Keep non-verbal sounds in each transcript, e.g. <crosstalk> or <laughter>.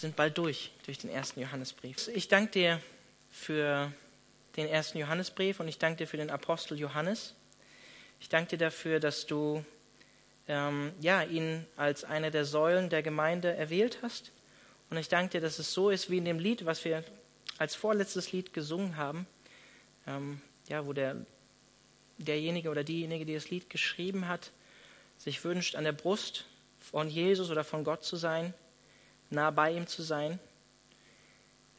sind bald durch, durch den ersten Johannesbrief. Ich danke dir für den ersten Johannesbrief und ich danke dir für den Apostel Johannes. Ich danke dir dafür, dass du ähm, ja, ihn als eine der Säulen der Gemeinde erwählt hast. Und ich danke dir, dass es so ist wie in dem Lied, was wir als vorletztes Lied gesungen haben, ähm, ja, wo der, derjenige oder diejenige, die das Lied geschrieben hat, sich wünscht, an der Brust von Jesus oder von Gott zu sein, nah bei ihm zu sein.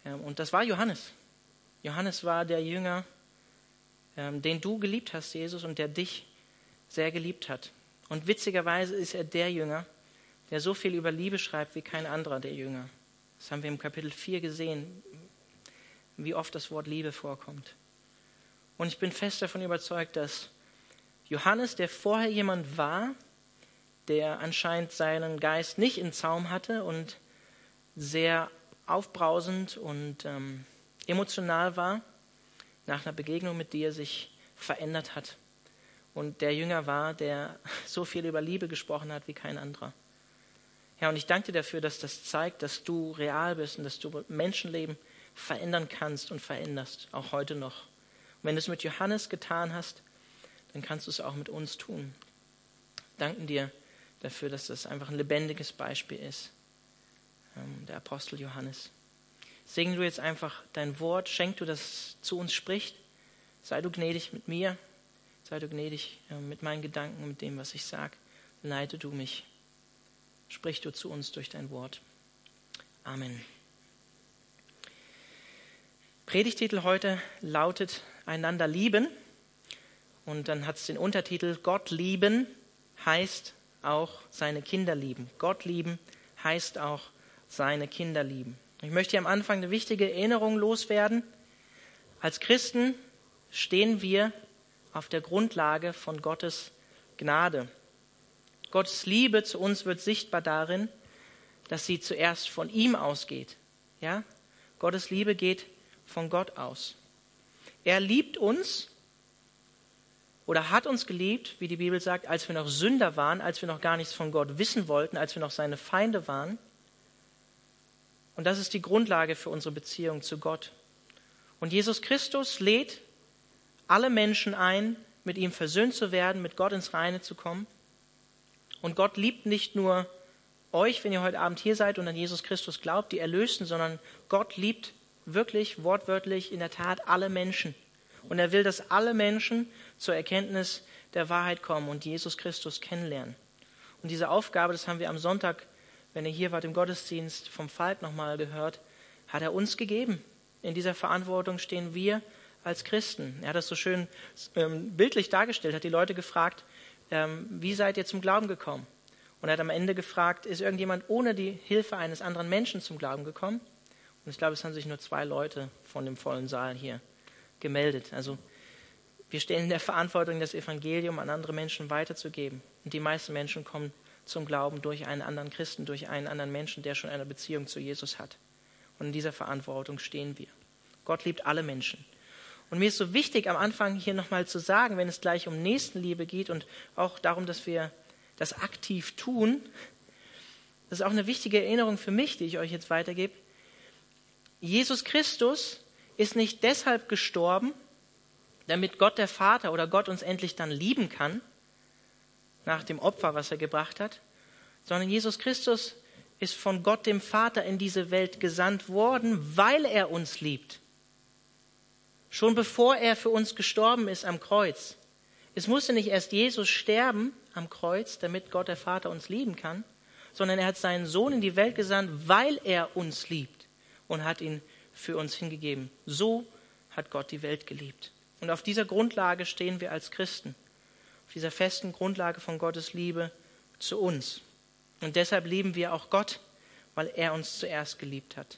Ähm, und das war Johannes. Johannes war der Jünger, ähm, den du geliebt hast, Jesus, und der dich sehr geliebt hat. Und witzigerweise ist er der Jünger, der so viel über Liebe schreibt wie kein anderer der Jünger. Das haben wir im Kapitel 4 gesehen, wie oft das Wort Liebe vorkommt. Und ich bin fest davon überzeugt, dass Johannes, der vorher jemand war, der anscheinend seinen Geist nicht in Zaum hatte und sehr aufbrausend und ähm, emotional war, nach einer Begegnung mit dir sich verändert hat und der Jünger war, der <laughs> so viel über Liebe gesprochen hat wie kein anderer. Ja, und ich danke dir dafür, dass das zeigt, dass du real bist und dass du Menschenleben verändern kannst und veränderst, auch heute noch. Und wenn du es mit Johannes getan hast, dann kannst du es auch mit uns tun. Danken dir dafür, dass das einfach ein lebendiges Beispiel ist, der Apostel Johannes. Segen du jetzt einfach dein Wort, schenk du, dass es zu uns spricht. Sei du gnädig mit mir, Sei du gnädig mit meinen Gedanken, mit dem, was ich sage. Leite du mich. Sprich du zu uns durch dein Wort. Amen. Predigtitel heute lautet Einander lieben. Und dann hat es den Untertitel Gott lieben heißt auch seine Kinder lieben. Gott lieben heißt auch seine Kinder lieben. Ich möchte hier am Anfang eine wichtige Erinnerung loswerden. Als Christen stehen wir auf der Grundlage von Gottes Gnade. Gottes Liebe zu uns wird sichtbar darin, dass sie zuerst von ihm ausgeht. Ja? Gottes Liebe geht von Gott aus. Er liebt uns oder hat uns geliebt, wie die Bibel sagt, als wir noch Sünder waren, als wir noch gar nichts von Gott wissen wollten, als wir noch seine Feinde waren. Und das ist die Grundlage für unsere Beziehung zu Gott. Und Jesus Christus lädt alle Menschen ein, mit ihm versöhnt zu werden, mit Gott ins Reine zu kommen. Und Gott liebt nicht nur euch, wenn ihr heute Abend hier seid und an Jesus Christus glaubt, die Erlösten, sondern Gott liebt wirklich, wortwörtlich, in der Tat alle Menschen. Und er will, dass alle Menschen zur Erkenntnis der Wahrheit kommen und Jesus Christus kennenlernen. Und diese Aufgabe, das haben wir am Sonntag, wenn ihr hier wart im Gottesdienst, vom Falk nochmal gehört, hat er uns gegeben. In dieser Verantwortung stehen wir als Christen. Er hat das so schön ähm, bildlich dargestellt, hat die Leute gefragt, ähm, wie seid ihr zum Glauben gekommen? Und er hat am Ende gefragt, ist irgendjemand ohne die Hilfe eines anderen Menschen zum Glauben gekommen? Und ich glaube, es haben sich nur zwei Leute von dem vollen Saal hier gemeldet. Also wir stehen in der Verantwortung, das Evangelium an andere Menschen weiterzugeben. Und die meisten Menschen kommen zum Glauben durch einen anderen Christen, durch einen anderen Menschen, der schon eine Beziehung zu Jesus hat. Und in dieser Verantwortung stehen wir. Gott liebt alle Menschen. Und mir ist so wichtig, am Anfang hier nochmal zu sagen, wenn es gleich um Nächstenliebe geht und auch darum, dass wir das aktiv tun, das ist auch eine wichtige Erinnerung für mich, die ich euch jetzt weitergebe. Jesus Christus ist nicht deshalb gestorben, damit Gott der Vater oder Gott uns endlich dann lieben kann, nach dem Opfer, was er gebracht hat, sondern Jesus Christus ist von Gott dem Vater in diese Welt gesandt worden, weil er uns liebt. Schon bevor er für uns gestorben ist am Kreuz. Es musste nicht erst Jesus sterben am Kreuz, damit Gott der Vater uns lieben kann, sondern er hat seinen Sohn in die Welt gesandt, weil er uns liebt und hat ihn für uns hingegeben. So hat Gott die Welt geliebt. Und auf dieser Grundlage stehen wir als Christen, auf dieser festen Grundlage von Gottes Liebe zu uns. Und deshalb lieben wir auch Gott, weil er uns zuerst geliebt hat.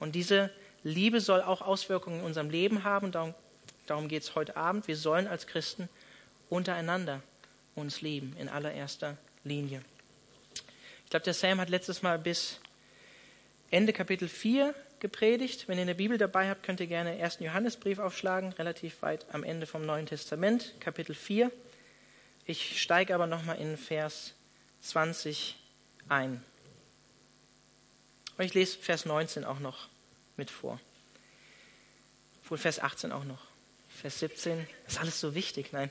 Und diese Liebe soll auch Auswirkungen in unserem Leben haben. Darum, darum geht es heute Abend. Wir sollen als Christen untereinander uns lieben, in allererster Linie. Ich glaube, der Sam hat letztes Mal bis Ende Kapitel 4 gepredigt. Wenn ihr eine Bibel dabei habt, könnt ihr gerne den 1. Johannesbrief aufschlagen, relativ weit am Ende vom Neuen Testament, Kapitel 4. Ich steige aber nochmal in Vers 20 ein. Und ich lese Vers 19 auch noch mit vor. Obwohl Vers 18 auch noch. Vers 17, ist alles so wichtig. Nein,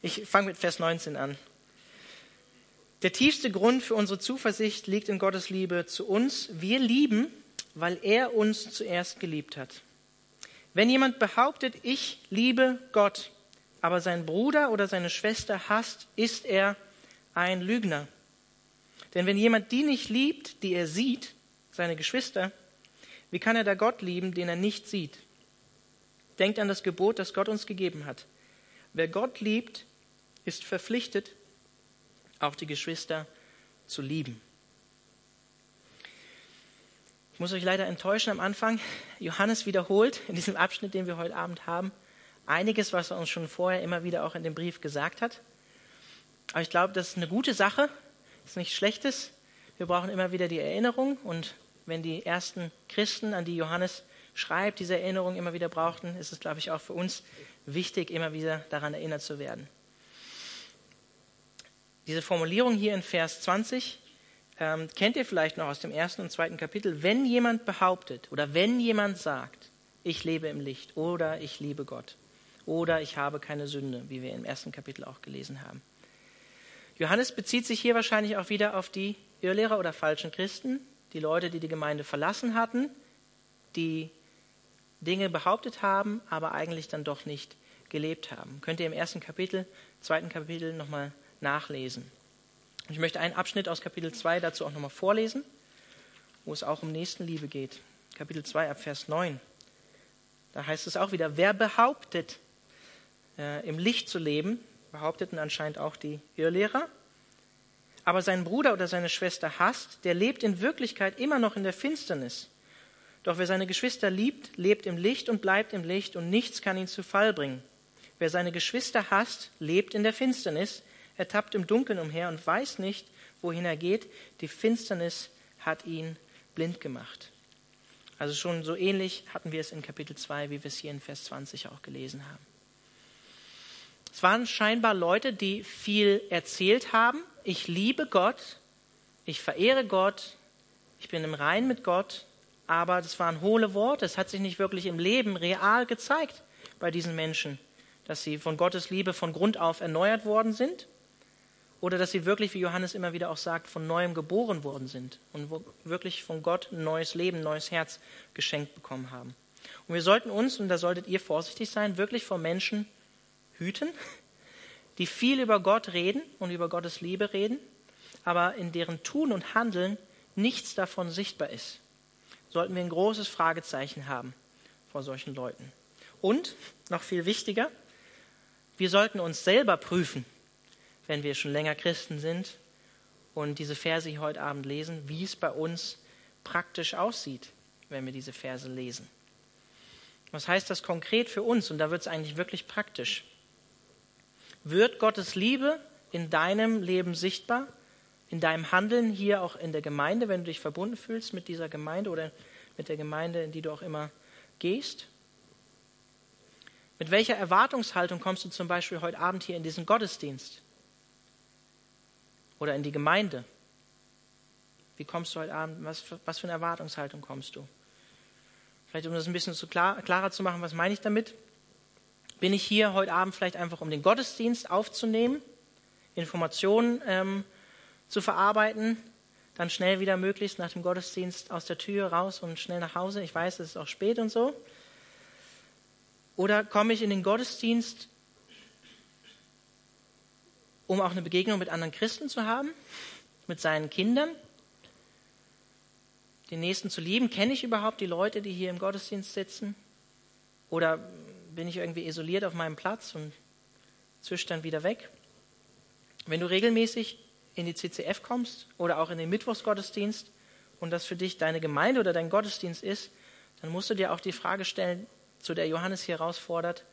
ich fange mit Vers 19 an. Der tiefste Grund für unsere Zuversicht liegt in Gottes Liebe zu uns. Wir lieben, weil er uns zuerst geliebt hat. Wenn jemand behauptet, ich liebe Gott, aber seinen Bruder oder seine Schwester hasst, ist er ein Lügner. Denn wenn jemand die nicht liebt, die er sieht, seine Geschwister, wie kann er da Gott lieben, den er nicht sieht? Denkt an das Gebot, das Gott uns gegeben hat. Wer Gott liebt, ist verpflichtet, auch die Geschwister zu lieben. Ich muss euch leider enttäuschen am Anfang. Johannes wiederholt in diesem Abschnitt, den wir heute Abend haben, einiges, was er uns schon vorher immer wieder auch in dem Brief gesagt hat. Aber ich glaube, das ist eine gute Sache, ist nichts Schlechtes. Wir brauchen immer wieder die Erinnerung und wenn die ersten Christen, an die Johannes schreibt, diese Erinnerung immer wieder brauchten, ist es, glaube ich, auch für uns wichtig, immer wieder daran erinnert zu werden. Diese Formulierung hier in Vers 20 ähm, kennt ihr vielleicht noch aus dem ersten und zweiten Kapitel. Wenn jemand behauptet oder wenn jemand sagt, ich lebe im Licht oder ich liebe Gott oder ich habe keine Sünde, wie wir im ersten Kapitel auch gelesen haben. Johannes bezieht sich hier wahrscheinlich auch wieder auf die Irrlehrer oder falschen Christen, die Leute, die die Gemeinde verlassen hatten, die Dinge behauptet haben, aber eigentlich dann doch nicht gelebt haben. Könnt ihr im ersten Kapitel, zweiten Kapitel nochmal nachlesen. Ich möchte einen Abschnitt aus Kapitel 2 dazu auch nochmal vorlesen, wo es auch um Nächstenliebe geht. Kapitel 2 ab Vers 9. Da heißt es auch wieder, wer behauptet, äh, im Licht zu leben, behaupteten anscheinend auch die Irrlehrer, aber seinen Bruder oder seine Schwester hasst, der lebt in Wirklichkeit immer noch in der Finsternis. Doch wer seine Geschwister liebt, lebt im Licht und bleibt im Licht und nichts kann ihn zu Fall bringen. Wer seine Geschwister hasst, lebt in der Finsternis, er tappt im Dunkeln umher und weiß nicht, wohin er geht. Die Finsternis hat ihn blind gemacht. Also schon so ähnlich hatten wir es in Kapitel 2, wie wir es hier in Vers 20 auch gelesen haben. Es waren scheinbar Leute, die viel erzählt haben. Ich liebe Gott, ich verehre Gott, ich bin im Rein mit Gott, aber das waren hohle Worte. Es hat sich nicht wirklich im Leben real gezeigt bei diesen Menschen, dass sie von Gottes Liebe von Grund auf erneuert worden sind oder dass sie wirklich, wie Johannes immer wieder auch sagt, von neuem geboren worden sind und wirklich von Gott ein neues Leben, ein neues Herz geschenkt bekommen haben. Und wir sollten uns, und da solltet ihr vorsichtig sein, wirklich vor Menschen hüten, die viel über Gott reden und über Gottes Liebe reden, aber in deren Tun und Handeln nichts davon sichtbar ist. Sollten wir ein großes Fragezeichen haben vor solchen Leuten. Und, noch viel wichtiger, wir sollten uns selber prüfen wenn wir schon länger Christen sind und diese Verse hier heute Abend lesen, wie es bei uns praktisch aussieht, wenn wir diese Verse lesen. Was heißt das konkret für uns? Und da wird es eigentlich wirklich praktisch. Wird Gottes Liebe in deinem Leben sichtbar, in deinem Handeln hier auch in der Gemeinde, wenn du dich verbunden fühlst mit dieser Gemeinde oder mit der Gemeinde, in die du auch immer gehst? Mit welcher Erwartungshaltung kommst du zum Beispiel heute Abend hier in diesen Gottesdienst? oder in die Gemeinde? Wie kommst du heute Abend? Was für, was für eine Erwartungshaltung kommst du? Vielleicht, um das ein bisschen zu klar, klarer zu machen, was meine ich damit? Bin ich hier heute Abend vielleicht einfach, um den Gottesdienst aufzunehmen, Informationen ähm, zu verarbeiten, dann schnell wieder möglichst nach dem Gottesdienst aus der Tür raus und schnell nach Hause? Ich weiß, es ist auch spät und so. Oder komme ich in den Gottesdienst, um auch eine Begegnung mit anderen Christen zu haben, mit seinen Kindern, den Nächsten zu lieben. Kenne ich überhaupt die Leute, die hier im Gottesdienst sitzen? Oder bin ich irgendwie isoliert auf meinem Platz und zwisch dann wieder weg? Wenn du regelmäßig in die CCF kommst oder auch in den Mittwochsgottesdienst und das für dich deine Gemeinde oder dein Gottesdienst ist, dann musst du dir auch die Frage stellen, zu der Johannes hier herausfordert,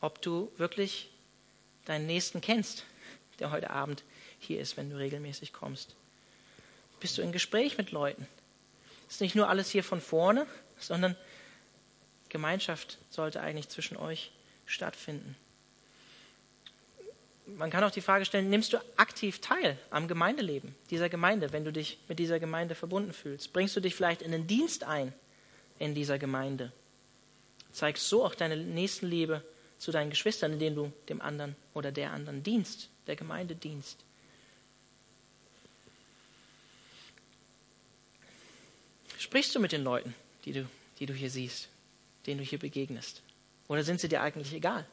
ob du wirklich deinen Nächsten kennst, der heute Abend hier ist, wenn du regelmäßig kommst? Bist du in Gespräch mit Leuten? Ist nicht nur alles hier von vorne, sondern Gemeinschaft sollte eigentlich zwischen euch stattfinden. man kann auch die Frage stellen, nimmst du aktiv teil am Gemeindeleben dieser Gemeinde, wenn du dich mit dieser Gemeinde verbunden fühlst? Bringst du dich vielleicht in den Dienst ein in dieser Gemeinde? Zeigst so auch deine Nächstenliebe zu deinen Geschwistern, indem du dem anderen oder der anderen dienst, der Gemeinde dienst. Sprichst du mit den Leuten, die du, die du hier siehst, denen du hier begegnest? Oder sind sie dir eigentlich egal?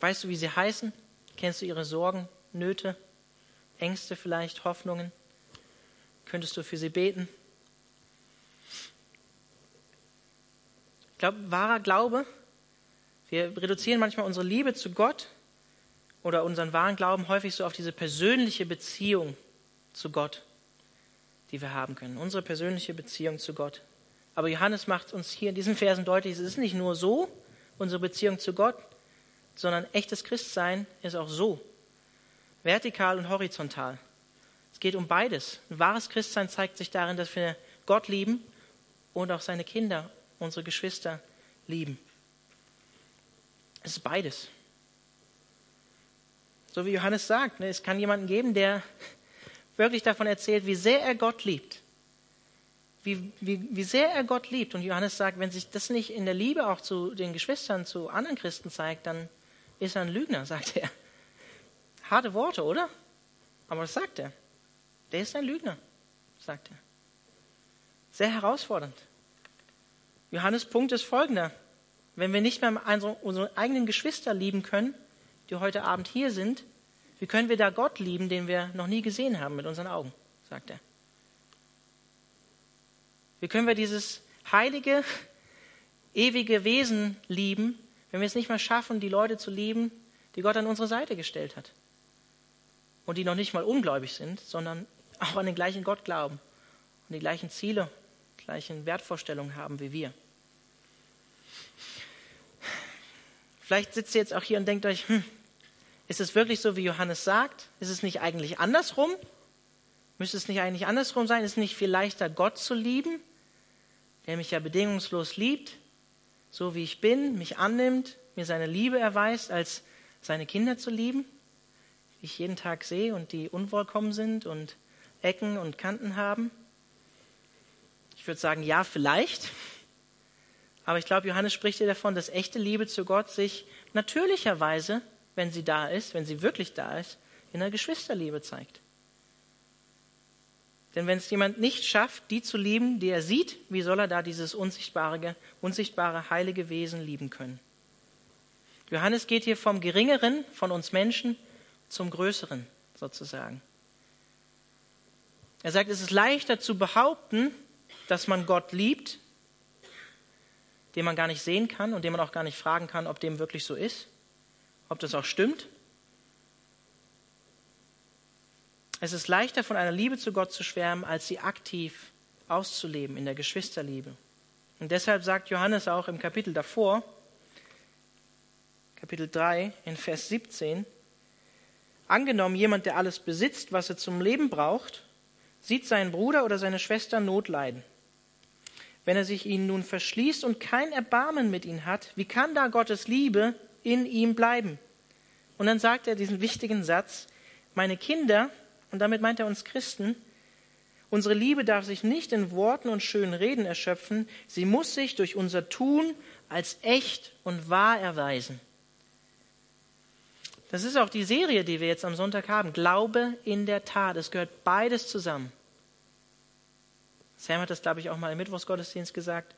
Weißt du, wie sie heißen? Kennst du ihre Sorgen, Nöte, Ängste vielleicht, Hoffnungen? Könntest du für sie beten? Ich glaube, wahrer Glaube, wir reduzieren manchmal unsere Liebe zu Gott oder unseren wahren Glauben häufig so auf diese persönliche Beziehung zu Gott, die wir haben können. Unsere persönliche Beziehung zu Gott. Aber Johannes macht uns hier in diesen Versen deutlich, es ist nicht nur so, unsere Beziehung zu Gott, sondern echtes Christsein ist auch so. Vertikal und horizontal. Es geht um beides. Ein wahres Christsein zeigt sich darin, dass wir Gott lieben und auch seine Kinder, unsere Geschwister lieben. Es ist beides. So wie Johannes sagt, ne, es kann jemanden geben, der wirklich davon erzählt, wie sehr er Gott liebt. Wie, wie, wie sehr er Gott liebt. Und Johannes sagt, wenn sich das nicht in der Liebe auch zu den Geschwistern, zu anderen Christen zeigt, dann ist er ein Lügner, <laughs> sagt er. Harte Worte, oder? Aber das sagt er. Der ist ein Lügner, sagt er. Sehr herausfordernd. Johannes Punkt ist folgender. Wenn wir nicht mehr unsere eigenen Geschwister lieben können, die heute Abend hier sind, wie können wir da Gott lieben, den wir noch nie gesehen haben mit unseren Augen, sagt er. Wie können wir dieses heilige, ewige Wesen lieben, wenn wir es nicht mehr schaffen, die Leute zu lieben, die Gott an unsere Seite gestellt hat? Und die noch nicht mal ungläubig sind, sondern auch an den gleichen Gott glauben und die gleichen Ziele, gleichen Wertvorstellungen haben wie wir. Vielleicht sitzt ihr jetzt auch hier und denkt euch, hm, ist es wirklich so, wie Johannes sagt? Ist es nicht eigentlich andersrum? Müsste es nicht eigentlich andersrum sein? Ist es nicht viel leichter, Gott zu lieben, der mich ja bedingungslos liebt, so wie ich bin, mich annimmt, mir seine Liebe erweist, als seine Kinder zu lieben, die ich jeden Tag sehe und die unvollkommen sind und Ecken und Kanten haben? Ich würde sagen, ja, vielleicht. Aber ich glaube, Johannes spricht hier davon, dass echte Liebe zu Gott sich natürlicherweise wenn sie da ist, wenn sie wirklich da ist, in der Geschwisterliebe zeigt. Denn wenn es jemand nicht schafft, die zu lieben, die er sieht, wie soll er da dieses unsichtbare, unsichtbare heilige Wesen lieben können? Johannes geht hier vom Geringeren von uns Menschen zum Größeren sozusagen. Er sagt, es ist leichter zu behaupten, dass man Gott liebt, den man gar nicht sehen kann und den man auch gar nicht fragen kann, ob dem wirklich so ist, ob das auch stimmt. Es ist leichter, von einer Liebe zu Gott zu schwärmen, als sie aktiv auszuleben in der Geschwisterliebe. Und deshalb sagt Johannes auch im Kapitel davor, Kapitel 3 in Vers 17, angenommen jemand, der alles besitzt, was er zum Leben braucht, sieht seinen Bruder oder seine Schwester Not leiden. Wenn er sich ihnen nun verschließt und kein Erbarmen mit ihnen hat, wie kann da Gottes Liebe in ihm bleiben. Und dann sagt er diesen wichtigen Satz, meine Kinder, und damit meint er uns Christen, unsere Liebe darf sich nicht in Worten und schönen Reden erschöpfen, sie muss sich durch unser Tun als echt und wahr erweisen. Das ist auch die Serie, die wir jetzt am Sonntag haben. Glaube in der Tat. Es gehört beides zusammen. Sam hat das, glaube ich, auch mal im Mittwochsgottesdienst gesagt.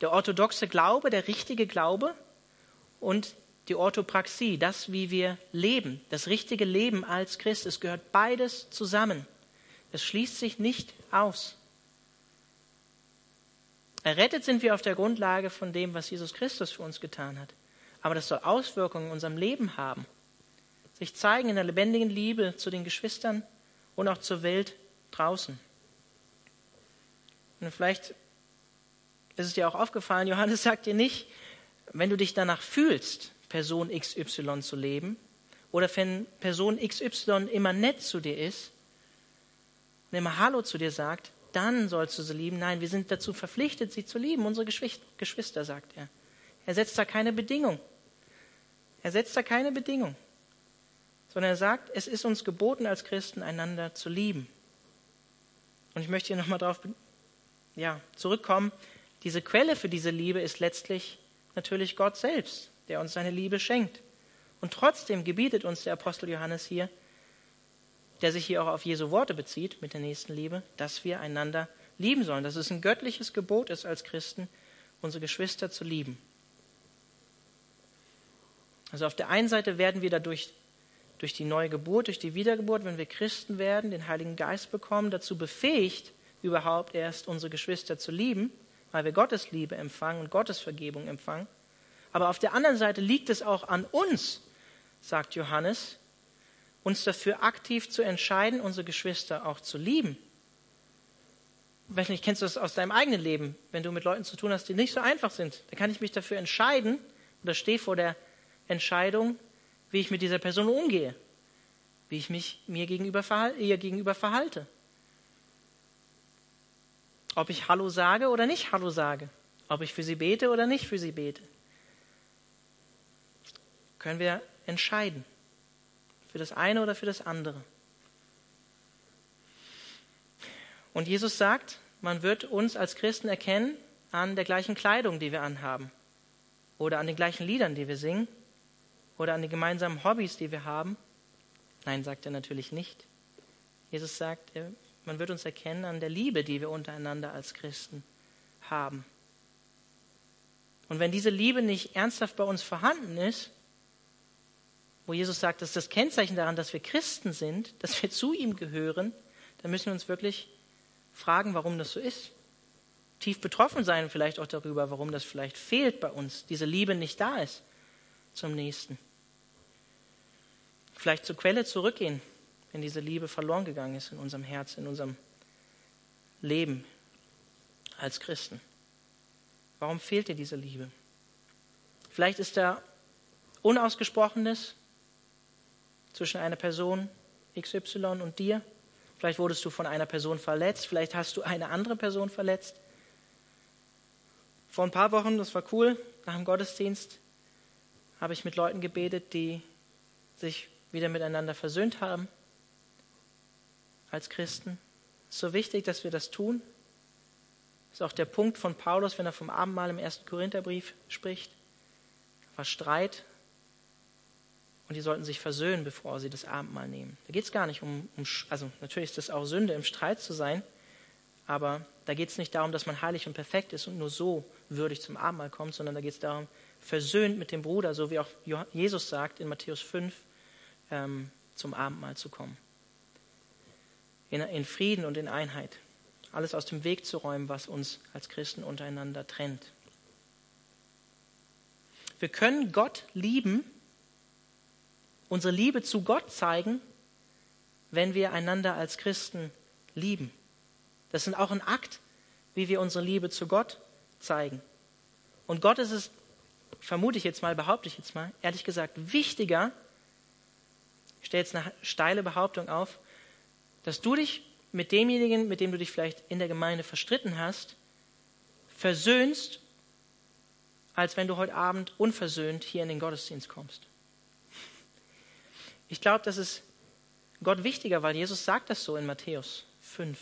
Der orthodoxe Glaube, der richtige Glaube und die Orthopraxie, das, wie wir leben, das richtige Leben als Christ, es gehört beides zusammen. Es schließt sich nicht aus. Errettet sind wir auf der Grundlage von dem, was Jesus Christus für uns getan hat. Aber das soll Auswirkungen in unserem Leben haben. Sich zeigen in der lebendigen Liebe zu den Geschwistern und auch zur Welt draußen. Und vielleicht ist es dir auch aufgefallen, Johannes sagt dir nicht, wenn du dich danach fühlst, Person XY zu leben oder wenn Person XY immer nett zu dir ist und immer Hallo zu dir sagt, dann sollst du sie lieben. Nein, wir sind dazu verpflichtet, sie zu lieben, unsere Geschwister, sagt er. Er setzt da keine Bedingung, Er setzt da keine Bedingung, sondern er sagt, es ist uns geboten als Christen, einander zu lieben. Und ich möchte hier nochmal darauf ja, zurückkommen. Diese Quelle für diese Liebe ist letztlich natürlich Gott selbst, der uns seine Liebe schenkt. Und trotzdem gebietet uns der Apostel Johannes hier, der sich hier auch auf Jesu Worte bezieht mit der nächsten Liebe, dass wir einander lieben sollen, dass es ein göttliches Gebot ist als Christen, unsere Geschwister zu lieben. Also auf der einen Seite werden wir dadurch durch die neue Geburt, durch die Wiedergeburt, wenn wir Christen werden, den Heiligen Geist bekommen, dazu befähigt, überhaupt erst unsere Geschwister zu lieben, weil wir Gottes Liebe empfangen und Gottes Vergebung empfangen. Aber auf der anderen Seite liegt es auch an uns, sagt Johannes, uns dafür aktiv zu entscheiden, unsere Geschwister auch zu lieben. Ich weiß nicht, kennst du das aus deinem eigenen Leben, wenn du mit Leuten zu tun hast, die nicht so einfach sind? Da kann ich mich dafür entscheiden oder stehe vor der Entscheidung, wie ich mit dieser Person umgehe, wie ich mich mir gegenüber ihr gegenüber verhalte. Ob ich Hallo sage oder nicht Hallo sage, ob ich für sie bete oder nicht für sie bete. Können wir entscheiden. Für das eine oder für das andere. Und Jesus sagt, man wird uns als Christen erkennen an der gleichen Kleidung, die wir anhaben. Oder an den gleichen Liedern, die wir singen. Oder an den gemeinsamen Hobbys, die wir haben. Nein, sagt er natürlich nicht. Jesus sagt, man wird uns erkennen an der Liebe, die wir untereinander als Christen haben. Und wenn diese Liebe nicht ernsthaft bei uns vorhanden ist, wo Jesus sagt, das ist das Kennzeichen daran, dass wir Christen sind, dass wir zu ihm gehören, dann müssen wir uns wirklich fragen, warum das so ist. Tief betroffen sein vielleicht auch darüber, warum das vielleicht fehlt bei uns, diese Liebe nicht da ist zum Nächsten. Vielleicht zur Quelle zurückgehen, wenn diese Liebe verloren gegangen ist in unserem Herz, in unserem Leben als Christen. Warum fehlt dir diese Liebe? Vielleicht ist da Unausgesprochenes, zwischen einer Person XY und dir. Vielleicht wurdest du von einer Person verletzt, vielleicht hast du eine andere Person verletzt. Vor ein paar Wochen, das war cool, nach dem Gottesdienst habe ich mit Leuten gebetet, die sich wieder miteinander versöhnt haben als Christen. Es ist so wichtig, dass wir das tun. Das ist auch der Punkt von Paulus, wenn er vom Abendmahl im ersten Korintherbrief spricht. Da war Streit, und die sollten sich versöhnen, bevor sie das Abendmahl nehmen. Da geht es gar nicht um, um, also natürlich ist das auch Sünde, im Streit zu sein, aber da geht es nicht darum, dass man heilig und perfekt ist und nur so würdig zum Abendmahl kommt, sondern da geht es darum, versöhnt mit dem Bruder, so wie auch Jesus sagt in Matthäus 5, ähm, zum Abendmahl zu kommen. In, in Frieden und in Einheit. Alles aus dem Weg zu räumen, was uns als Christen untereinander trennt. Wir können Gott lieben, unsere Liebe zu Gott zeigen, wenn wir einander als Christen lieben. Das ist auch ein Akt, wie wir unsere Liebe zu Gott zeigen. Und Gott ist es, vermute ich jetzt mal, behaupte ich jetzt mal, ehrlich gesagt, wichtiger, ich stelle jetzt eine steile Behauptung auf, dass du dich mit demjenigen, mit dem du dich vielleicht in der Gemeinde verstritten hast, versöhnst, als wenn du heute Abend unversöhnt hier in den Gottesdienst kommst. Ich glaube, das ist Gott wichtiger, weil Jesus sagt das so in Matthäus 5.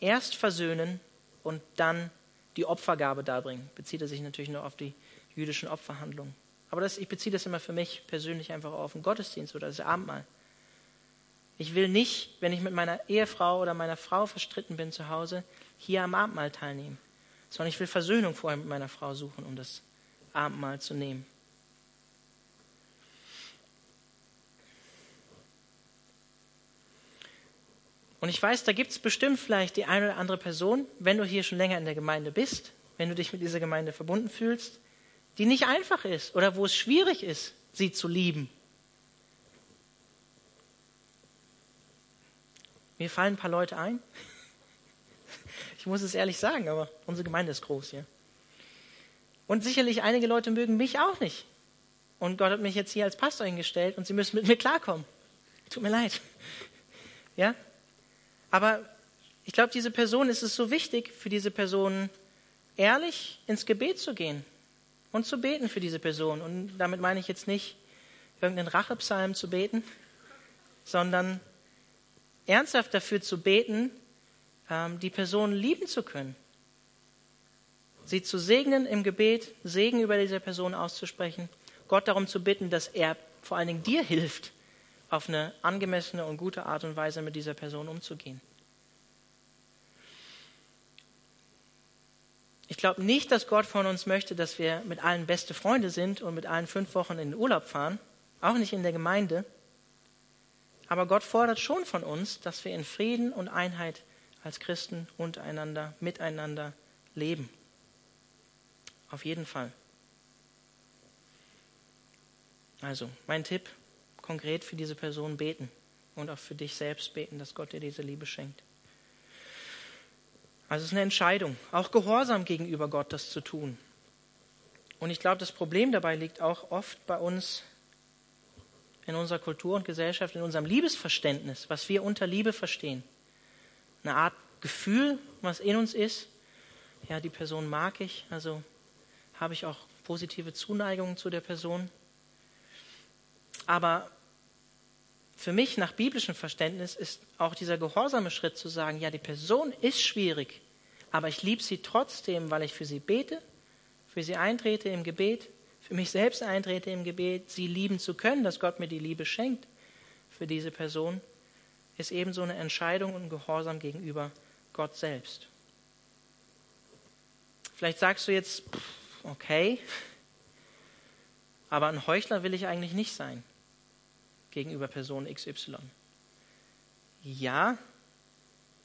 Erst versöhnen und dann die Opfergabe darbringen. Bezieht er sich natürlich nur auf die jüdischen Opferhandlungen. Aber das, ich beziehe das immer für mich persönlich einfach auf den Gottesdienst oder das Abendmahl. Ich will nicht, wenn ich mit meiner Ehefrau oder meiner Frau verstritten bin zu Hause, hier am Abendmahl teilnehmen, sondern ich will Versöhnung vorher mit meiner Frau suchen, um das Abendmahl zu nehmen. Und ich weiß, da gibt es bestimmt vielleicht die eine oder andere Person, wenn du hier schon länger in der Gemeinde bist, wenn du dich mit dieser Gemeinde verbunden fühlst, die nicht einfach ist oder wo es schwierig ist, sie zu lieben. Mir fallen ein paar Leute ein. <laughs> Ich muss es ehrlich sagen, aber unsere Gemeinde ist groß hier. Und sicherlich einige Leute mögen mich auch nicht. Und Gott hat mich jetzt hier als Pastor hingestellt und sie müssen mit mir klarkommen. Tut mir leid. Ja? Aber ich glaube, diese Person ist es so wichtig, für diese Person ehrlich ins Gebet zu gehen und zu beten für diese Person. Und damit meine ich jetzt nicht, irgendeinen Rachepsalm zu beten, sondern ernsthaft dafür zu beten, ähm, die Person lieben zu können. Sie zu segnen im Gebet, Segen über diese Person auszusprechen, Gott darum zu bitten, dass er vor allen Dingen dir hilft, auf eine angemessene und gute Art und Weise mit dieser Person umzugehen. Ich glaube nicht, dass Gott von uns möchte, dass wir mit allen beste Freunde sind und mit allen fünf Wochen in den Urlaub fahren, auch nicht in der Gemeinde. Aber Gott fordert schon von uns, dass wir in Frieden und Einheit als Christen untereinander, miteinander leben. Auf jeden Fall. Also, mein Tipp, konkret für diese Person beten und auch für dich selbst beten, dass Gott dir diese Liebe schenkt. Also es ist eine Entscheidung, auch gehorsam gegenüber Gott das zu tun. Und ich glaube, das Problem dabei liegt auch oft bei uns in unserer Kultur und Gesellschaft, in unserem Liebesverständnis, was wir unter Liebe verstehen. Eine Art Gefühl, was in uns ist. Ja, die Person mag ich, also habe ich auch positive Zuneigungen zu der Person. Aber für mich nach biblischem Verständnis ist auch dieser gehorsame Schritt zu sagen, ja, die Person ist schwierig, aber ich liebe sie trotzdem, weil ich für sie bete, für sie eintrete im Gebet, für mich selbst eintrete im Gebet, sie lieben zu können, dass Gott mir die Liebe schenkt für diese Person, ist ebenso eine Entscheidung und Gehorsam gegenüber Gott selbst. Vielleicht sagst du jetzt, okay, aber ein Heuchler will ich eigentlich nicht sein gegenüber Person XY. Ja,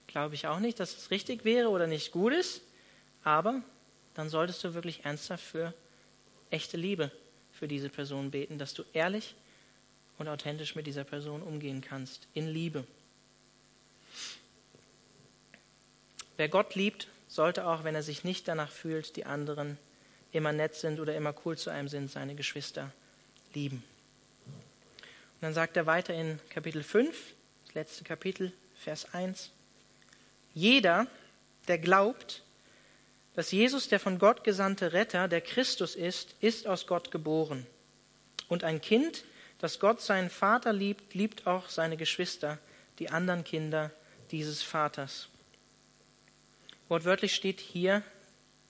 glaube ich auch nicht, dass es richtig wäre oder nicht gut ist, aber dann solltest du wirklich ernsthaft für echte Liebe für diese Person beten, dass du ehrlich und authentisch mit dieser Person umgehen kannst, in Liebe. Wer Gott liebt, sollte auch, wenn er sich nicht danach fühlt, die anderen immer nett sind oder immer cool zu einem sind, seine Geschwister lieben dann sagt er weiter in Kapitel 5, das letzte Kapitel, Vers 1. Jeder, der glaubt, dass Jesus der von Gott gesandte Retter, der Christus ist, ist aus Gott geboren. Und ein Kind, das Gott seinen Vater liebt, liebt auch seine Geschwister, die anderen Kinder dieses Vaters. Wortwörtlich steht hier,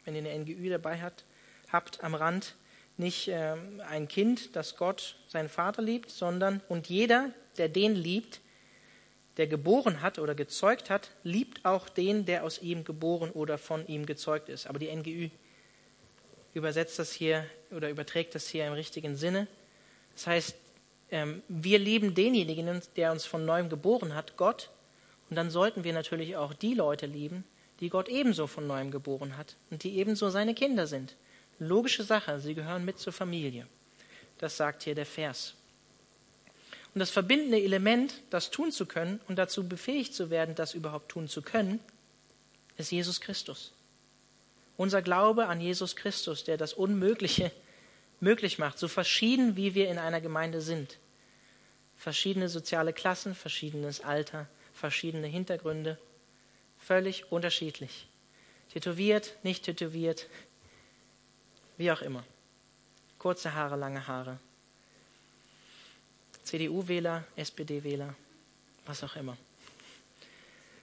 wenn ihr eine NGÜ dabei habt, habt am Rand, nicht äh, ein Kind, das Gott, seinen Vater liebt, sondern und jeder, der den liebt, der geboren hat oder gezeugt hat, liebt auch den, der aus ihm geboren oder von ihm gezeugt ist. Aber die NGÜ übersetzt das hier oder überträgt das hier im richtigen Sinne. Das heißt, ähm, wir lieben denjenigen, der uns von neuem geboren hat, Gott. Und dann sollten wir natürlich auch die Leute lieben, die Gott ebenso von neuem geboren hat und die ebenso seine Kinder sind. Logische Sache, sie gehören mit zur Familie. Das sagt hier der Vers. Und das verbindende Element, das tun zu können und dazu befähigt zu werden, das überhaupt tun zu können, ist Jesus Christus. Unser Glaube an Jesus Christus, der das Unmögliche <laughs> möglich macht, so verschieden wie wir in einer Gemeinde sind. Verschiedene soziale Klassen, verschiedenes Alter, verschiedene Hintergründe, völlig unterschiedlich. Tätowiert, nicht tätowiert, wie auch immer. Kurze Haare, lange Haare. CDU-Wähler, SPD-Wähler, was auch immer.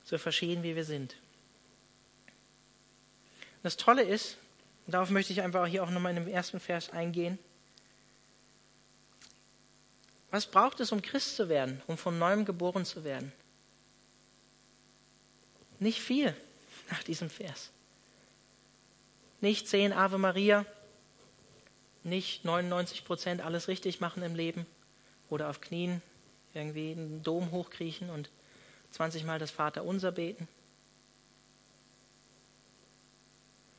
So verschieden wie wir sind. Das Tolle ist, und darauf möchte ich einfach hier auch nochmal in dem ersten Vers eingehen, was braucht es, um Christ zu werden, um von neuem geboren zu werden? Nicht viel nach diesem Vers. Nicht zehn Ave Maria, nicht 99 Prozent alles richtig machen im Leben oder auf Knien irgendwie einen Dom hochkriechen und 20 Mal das Vaterunser beten.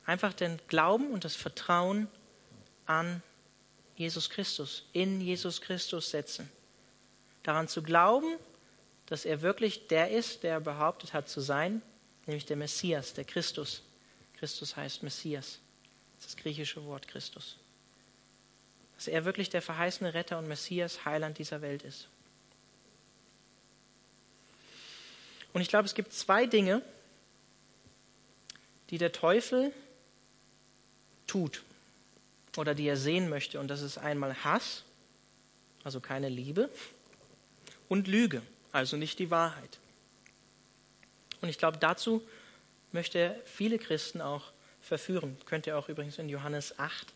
Einfach den Glauben und das Vertrauen an Jesus Christus, in Jesus Christus setzen. Daran zu glauben, dass er wirklich der ist, der er behauptet hat zu sein, nämlich der Messias, der Christus. Christus heißt Messias. Das ist das griechische Wort Christus dass er wirklich der verheißene Retter und Messias, Heiland dieser Welt ist. Und ich glaube, es gibt zwei Dinge, die der Teufel tut oder die er sehen möchte. Und das ist einmal Hass, also keine Liebe, und Lüge, also nicht die Wahrheit. Und ich glaube, dazu möchte er viele Christen auch verführen. Könnt ihr auch übrigens in Johannes 8,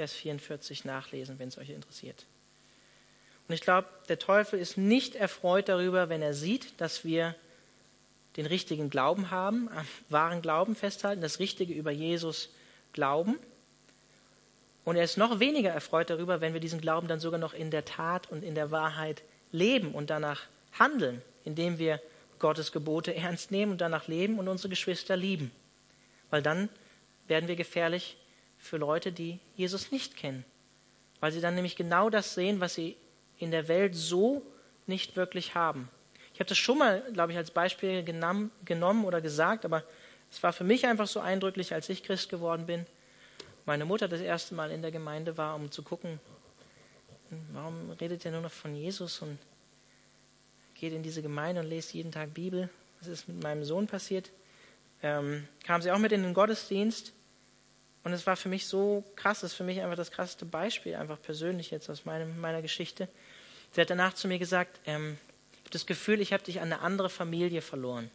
Vers 44 nachlesen, wenn es euch interessiert. Und ich glaube, der Teufel ist nicht erfreut darüber, wenn er sieht, dass wir den richtigen Glauben haben, am wahren Glauben festhalten, das Richtige über Jesus glauben. Und er ist noch weniger erfreut darüber, wenn wir diesen Glauben dann sogar noch in der Tat und in der Wahrheit leben und danach handeln, indem wir Gottes Gebote ernst nehmen und danach leben und unsere Geschwister lieben. Weil dann werden wir gefährlich für Leute, die Jesus nicht kennen. Weil sie dann nämlich genau das sehen, was sie in der Welt so nicht wirklich haben. Ich habe das schon mal, glaube ich, als Beispiel genommen oder gesagt, aber es war für mich einfach so eindrücklich, als ich Christ geworden bin. Meine Mutter das erste Mal in der Gemeinde war, um zu gucken, warum redet ihr nur noch von Jesus und geht in diese Gemeinde und lest jeden Tag Bibel. Was ist mit meinem Sohn passiert? Ähm, kam sie auch mit in den Gottesdienst und es war für mich so krass, das ist für mich einfach das krasseste Beispiel, einfach persönlich jetzt aus meinem, meiner Geschichte. Sie hat danach zu mir gesagt, ähm, ich habe das Gefühl, ich habe dich an eine andere Familie verloren.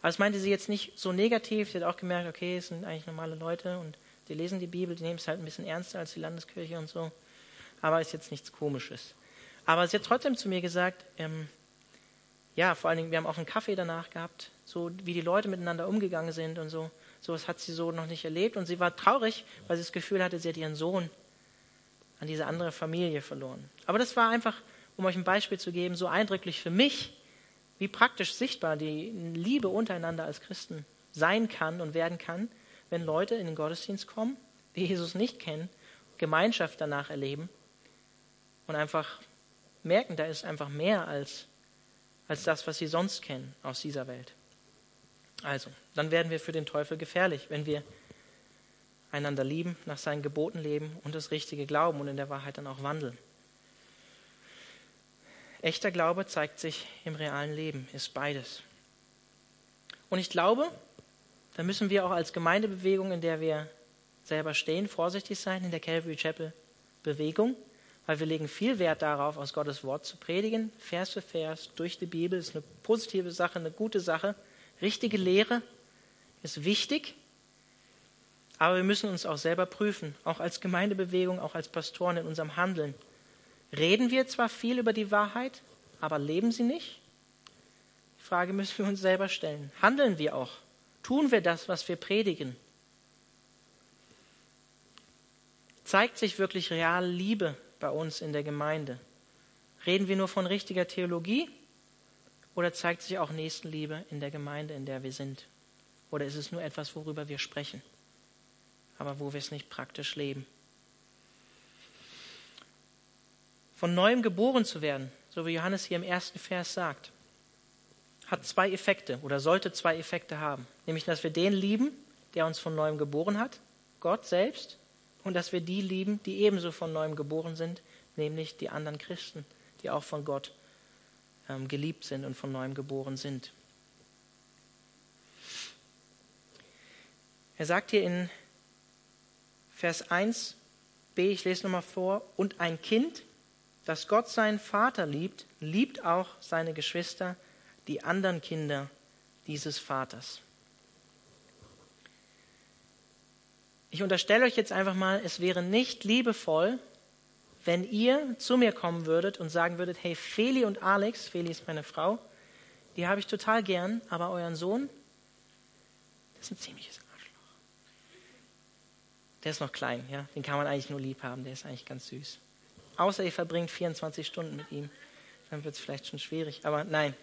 Aber das meinte sie jetzt nicht so negativ. Sie hat auch gemerkt, okay, es sind eigentlich normale Leute und die lesen die Bibel, die nehmen es halt ein bisschen ernster als die Landeskirche und so. Aber ist jetzt nichts Komisches. Aber sie hat trotzdem zu mir gesagt, ähm, ja, vor allen Dingen, wir haben auch einen Kaffee danach gehabt, so wie die Leute miteinander umgegangen sind und so. Sowas hat sie so noch nicht erlebt und sie war traurig, weil sie das Gefühl hatte, sie hat ihren Sohn an diese andere Familie verloren. Aber das war einfach, um euch ein Beispiel zu geben, so eindrücklich für mich, wie praktisch sichtbar die Liebe untereinander als Christen sein kann und werden kann, wenn Leute in den Gottesdienst kommen, die Jesus nicht kennen, Gemeinschaft danach erleben und einfach merken, da ist einfach mehr als, als das, was sie sonst kennen aus dieser Welt. Also, dann werden wir für den Teufel gefährlich, wenn wir einander lieben, nach seinen Geboten leben und das Richtige glauben und in der Wahrheit dann auch wandeln. Echter Glaube zeigt sich im realen Leben, ist beides. Und ich glaube, da müssen wir auch als Gemeindebewegung, in der wir selber stehen, vorsichtig sein, in der Calvary Chapel Bewegung, weil wir legen viel Wert darauf, aus Gottes Wort zu predigen, Vers für Vers, durch die Bibel, ist eine positive Sache, eine gute Sache. Richtige Lehre ist wichtig, aber wir müssen uns auch selber prüfen, auch als Gemeindebewegung, auch als Pastoren in unserem Handeln. Reden wir zwar viel über die Wahrheit, aber leben sie nicht? Die Frage müssen wir uns selber stellen. Handeln wir auch? Tun wir das, was wir predigen? Zeigt sich wirklich reale Liebe bei uns in der Gemeinde? Reden wir nur von richtiger Theologie oder zeigt sich auch Nächstenliebe in der Gemeinde, in der wir sind? Oder ist es nur etwas, worüber wir sprechen, aber wo wir es nicht praktisch leben? Von neuem geboren zu werden, so wie Johannes hier im ersten Vers sagt, hat zwei Effekte oder sollte zwei Effekte haben. Nämlich, dass wir den lieben, der uns von neuem geboren hat, Gott selbst, und dass wir die lieben, die ebenso von neuem geboren sind, nämlich die anderen Christen, die auch von Gott ähm, geliebt sind und von neuem geboren sind. Er sagt hier in Vers 1b, ich lese nochmal vor, und ein Kind, das Gott seinen Vater liebt, liebt auch seine Geschwister, die anderen Kinder dieses Vaters. Ich unterstelle euch jetzt einfach mal, es wäre nicht liebevoll, wenn ihr zu mir kommen würdet und sagen würdet, hey, Feli und Alex, Feli ist meine Frau, die habe ich total gern, aber euren Sohn, das ist ein ziemliches Arschloch. Der ist noch klein, ja, den kann man eigentlich nur lieb haben, der ist eigentlich ganz süß. Außer ihr verbringt 24 Stunden mit ihm, dann wird es vielleicht schon schwierig, aber nein.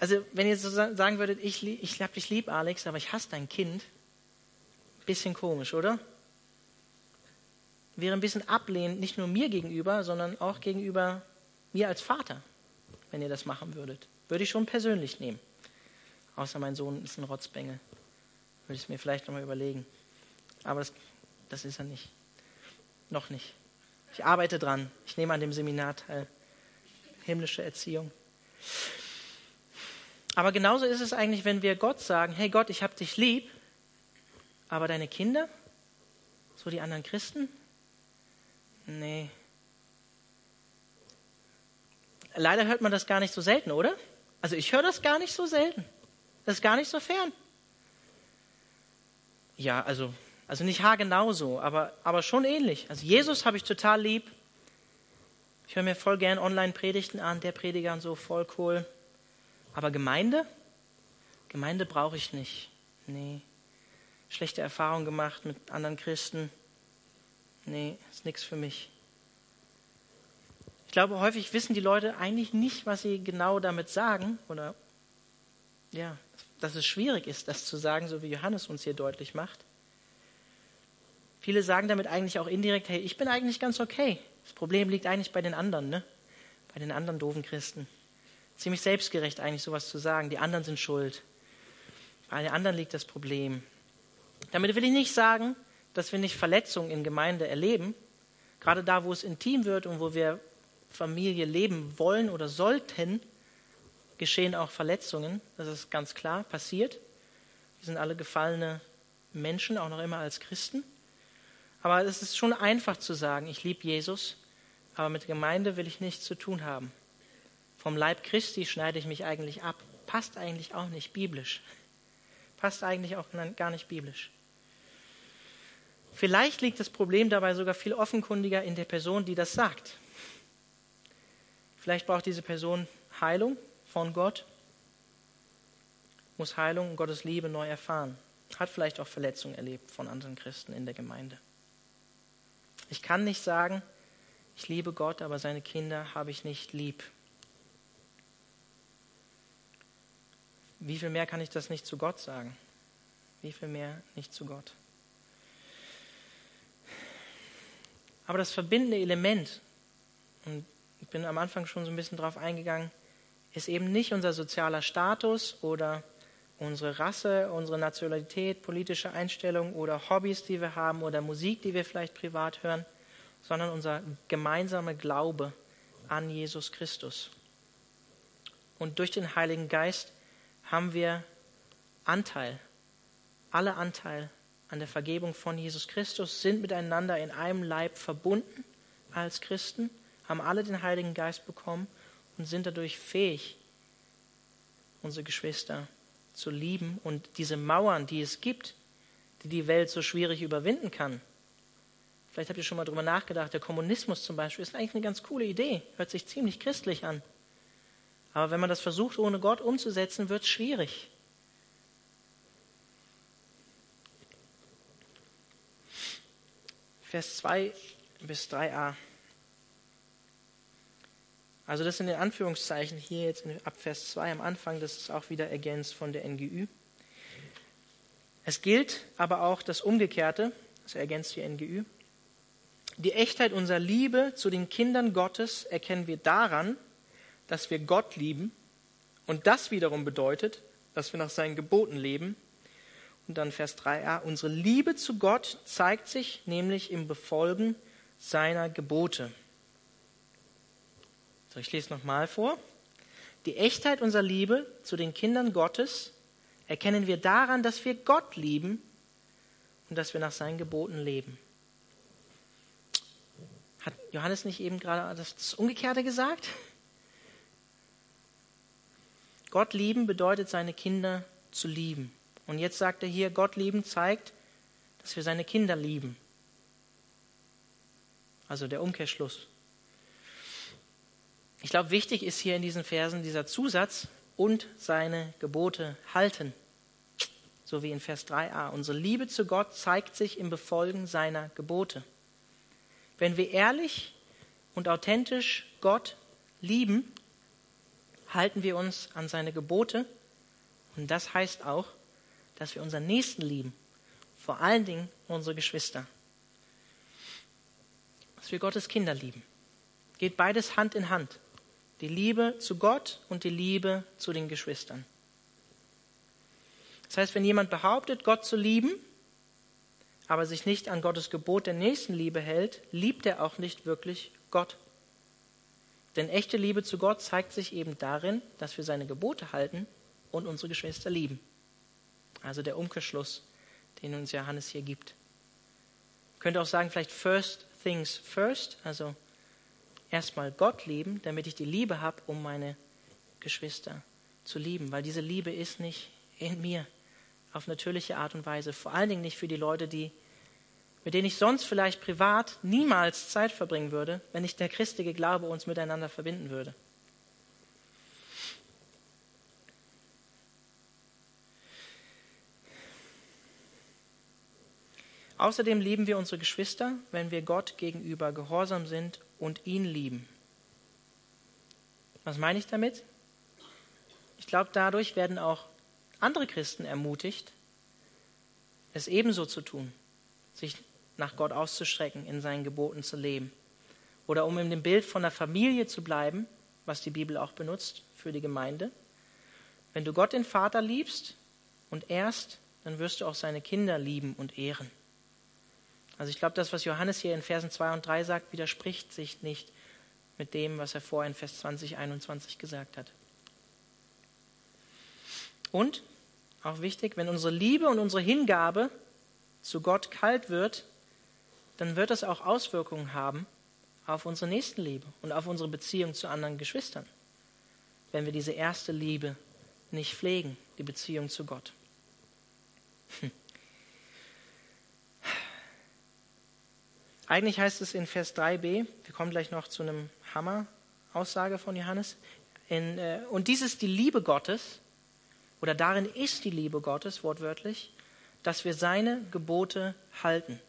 Also, wenn ihr so sagen würdet, ich, ich hab dich lieb, Alex, aber ich hasse dein Kind, bisschen komisch, oder? Wäre ein bisschen ablehnend, nicht nur mir gegenüber, sondern auch gegenüber mir als Vater, wenn ihr das machen würdet. Würde ich schon persönlich nehmen. Außer mein Sohn ist ein Rotzbengel. Würde ich es mir vielleicht nochmal überlegen. Aber das, das ist er nicht. Noch nicht. Ich arbeite dran. Ich nehme an dem Seminar teil. Himmlische Erziehung. Aber genauso ist es eigentlich, wenn wir Gott sagen, hey Gott, ich habe dich lieb, aber deine Kinder, So die anderen Christen? Nee. Leider hört man das gar nicht so selten, oder? Also ich höre das gar nicht so selten. Das ist gar nicht so fern. Ja, also, also nicht haargenau so, aber, aber schon ähnlich. Also Jesus habe ich total lieb. Ich höre mir voll gern Online-Predigten an, der Prediger und so, voll cool. Aber Gemeinde? Gemeinde brauche ich nicht. Nee. Schlechte Erfahrungen gemacht mit anderen Christen. Nee, ist nichts für mich. Ich glaube, häufig wissen die Leute eigentlich nicht, was sie genau damit sagen oder ja, dass es schwierig ist, das zu sagen, so wie Johannes uns hier deutlich macht. Viele sagen damit eigentlich auch indirekt, hey, ich bin eigentlich ganz okay. Das Problem liegt eigentlich bei den anderen, ne? Bei den anderen doofen Christen. Ziemlich selbstgerecht eigentlich sowas zu sagen. Die anderen sind schuld. Bei den anderen liegt das Problem. Damit will ich nicht sagen, dass wir nicht Verletzungen in Gemeinde erleben. Gerade da, wo es intim wird und wo wir Familie leben wollen oder sollten, geschehen auch Verletzungen. Das ist ganz klar passiert. Wir sind alle gefallene Menschen, auch noch immer als Christen. Aber es ist schon einfach zu sagen, ich liebe Jesus, aber mit Gemeinde will ich nichts zu tun haben. Vom Leib Christi schneide ich mich eigentlich ab. Passt eigentlich auch nicht biblisch. Passt eigentlich auch gar nicht biblisch. Vielleicht liegt das Problem dabei sogar viel offenkundiger in der Person, die das sagt. Vielleicht braucht diese Person Heilung von Gott, muss Heilung und Gottes Liebe neu erfahren, hat vielleicht auch Verletzungen erlebt von anderen Christen in der Gemeinde. Ich kann nicht sagen, ich liebe Gott, aber seine Kinder habe ich nicht lieb. Wie viel mehr kann ich das nicht zu Gott sagen? Wie viel mehr nicht zu Gott? Aber das verbindende Element, und ich bin am Anfang schon so ein bisschen drauf eingegangen, ist eben nicht unser sozialer Status oder unsere Rasse, unsere Nationalität, politische Einstellung oder Hobbys, die wir haben oder Musik, die wir vielleicht privat hören, sondern unser gemeinsamer Glaube an Jesus Christus. Und durch den Heiligen Geist haben wir Anteil, alle Anteil an der Vergebung von Jesus Christus, sind miteinander in einem Leib verbunden als Christen, haben alle den Heiligen Geist bekommen und sind dadurch fähig, unsere Geschwister zu lieben und diese Mauern, die es gibt, die die Welt so schwierig überwinden kann. Vielleicht habt ihr schon mal darüber nachgedacht, der Kommunismus zum Beispiel ist eigentlich eine ganz coole Idee, hört sich ziemlich christlich an. Aber wenn man das versucht, ohne Gott umzusetzen, wird es schwierig. Vers 2 bis 3a. Also das in Anführungszeichen hier jetzt ab Vers 2 am Anfang, das ist auch wieder ergänzt von der NGÜ. Es gilt aber auch das Umgekehrte, das ergänzt die NGÜ. Die Echtheit unserer Liebe zu den Kindern Gottes erkennen wir daran, dass wir Gott lieben und das wiederum bedeutet, dass wir nach seinen Geboten leben. Und dann Vers 3a, unsere Liebe zu Gott zeigt sich nämlich im Befolgen seiner Gebote. So, ich lese nochmal vor. Die Echtheit unserer Liebe zu den Kindern Gottes erkennen wir daran, dass wir Gott lieben und dass wir nach seinen Geboten leben. Hat Johannes nicht eben gerade das Umgekehrte gesagt? Gott lieben bedeutet, seine Kinder zu lieben. Und jetzt sagt er hier, Gott lieben zeigt, dass wir seine Kinder lieben. Also der Umkehrschluss. Ich glaube, wichtig ist hier in diesen Versen dieser Zusatz und seine Gebote halten. So wie in Vers 3a. Unsere Liebe zu Gott zeigt sich im Befolgen seiner Gebote. Wenn wir ehrlich und authentisch Gott lieben, halten wir uns an seine Gebote. Und das heißt auch, dass wir unseren Nächsten lieben. Vor allen Dingen unsere Geschwister. Dass wir Gottes Kinder lieben. Geht beides Hand in Hand. Die Liebe zu Gott und die Liebe zu den Geschwistern. Das heißt, wenn jemand behauptet, Gott zu lieben, aber sich nicht an Gottes Gebot der Nächstenliebe hält, liebt er auch nicht wirklich Gott. Denn echte Liebe zu Gott zeigt sich eben darin, dass wir seine Gebote halten und unsere Geschwister lieben. Also der Umkehrschluss, den uns Johannes hier gibt. könnte auch sagen, vielleicht first things first, also erstmal Gott lieben, damit ich die Liebe habe, um meine Geschwister zu lieben, weil diese Liebe ist nicht in mir auf natürliche Art und Weise, vor allen Dingen nicht für die Leute, die mit denen ich sonst vielleicht privat niemals Zeit verbringen würde, wenn nicht der christliche Glaube uns miteinander verbinden würde. Außerdem lieben wir unsere Geschwister, wenn wir Gott gegenüber gehorsam sind und ihn lieben. Was meine ich damit? Ich glaube, dadurch werden auch andere Christen ermutigt, es ebenso zu tun, sich nach Gott auszustrecken, in seinen Geboten zu leben. Oder um in dem Bild von der Familie zu bleiben, was die Bibel auch benutzt für die Gemeinde. Wenn du Gott den Vater liebst und ehrst, dann wirst du auch seine Kinder lieben und ehren. Also ich glaube, das, was Johannes hier in Versen 2 und 3 sagt, widerspricht sich nicht mit dem, was er vorher in Vers 20, 21 gesagt hat. Und, auch wichtig, wenn unsere Liebe und unsere Hingabe zu Gott kalt wird, dann wird das auch Auswirkungen haben auf unsere Nächstenliebe und auf unsere Beziehung zu anderen Geschwistern, wenn wir diese erste Liebe nicht pflegen, die Beziehung zu Gott. Hm. Eigentlich heißt es in Vers 3b, wir kommen gleich noch zu einem Hammer-Aussage von Johannes, in, äh, und dies ist die Liebe Gottes, oder darin ist die Liebe Gottes, wortwörtlich, dass wir seine Gebote halten.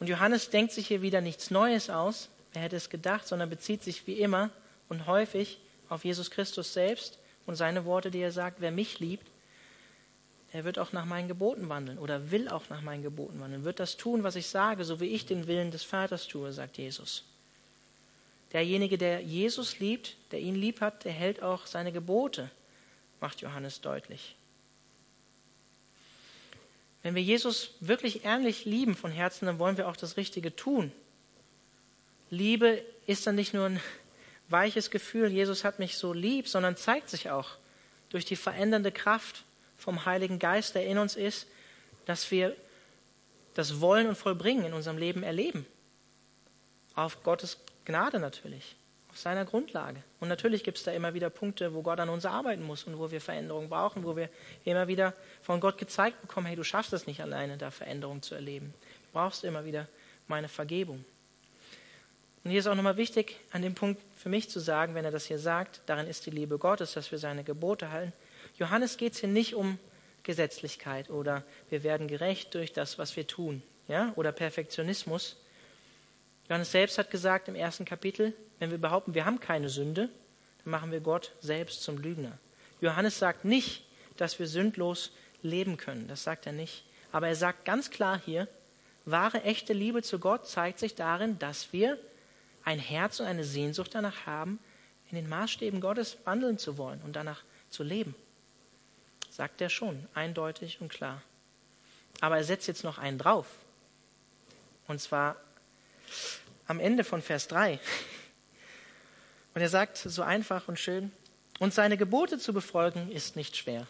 Und Johannes denkt sich hier wieder nichts Neues aus, wer hätte es gedacht, sondern bezieht sich wie immer und häufig auf Jesus Christus selbst und seine Worte, die er sagt, wer mich liebt, er wird auch nach meinen Geboten wandeln oder will auch nach meinen Geboten wandeln, wird das tun, was ich sage, so wie ich den Willen des Vaters tue, sagt Jesus. Derjenige, der Jesus liebt, der ihn lieb hat, der hält auch seine Gebote, macht Johannes deutlich. Wenn wir Jesus wirklich ehrlich lieben von Herzen, dann wollen wir auch das Richtige tun. Liebe ist dann nicht nur ein weiches Gefühl, Jesus hat mich so lieb, sondern zeigt sich auch durch die verändernde Kraft vom Heiligen Geist, der in uns ist, dass wir das Wollen und Vollbringen in unserem Leben erleben. Auf Gottes Gnade natürlich, auf seiner Grundlage. Und natürlich gibt es da immer wieder Punkte, wo Gott an uns arbeiten muss und wo wir Veränderungen brauchen, wo wir immer wieder von Gott gezeigt bekommen, hey, du schaffst es nicht alleine, da Veränderungen zu erleben. Du brauchst immer wieder meine Vergebung. Und hier ist auch nochmal wichtig, an dem Punkt für mich zu sagen, wenn er das hier sagt, darin ist die Liebe Gottes, dass wir seine Gebote halten. Johannes geht es hier nicht um Gesetzlichkeit oder wir werden gerecht durch das, was wir tun, ja, oder Perfektionismus. Johannes selbst hat gesagt im ersten Kapitel, wenn wir behaupten, wir haben keine Sünde, dann machen wir Gott selbst zum Lügner. Johannes sagt nicht, dass wir sündlos leben können, das sagt er nicht. Aber er sagt ganz klar hier, wahre, echte Liebe zu Gott zeigt sich darin, dass wir ein Herz und eine Sehnsucht danach haben, in den Maßstäben Gottes wandeln zu wollen und danach zu leben sagt er schon, eindeutig und klar. Aber er setzt jetzt noch einen drauf. Und zwar am Ende von Vers 3. Und er sagt so einfach und schön, und seine Gebote zu befolgen ist nicht schwer.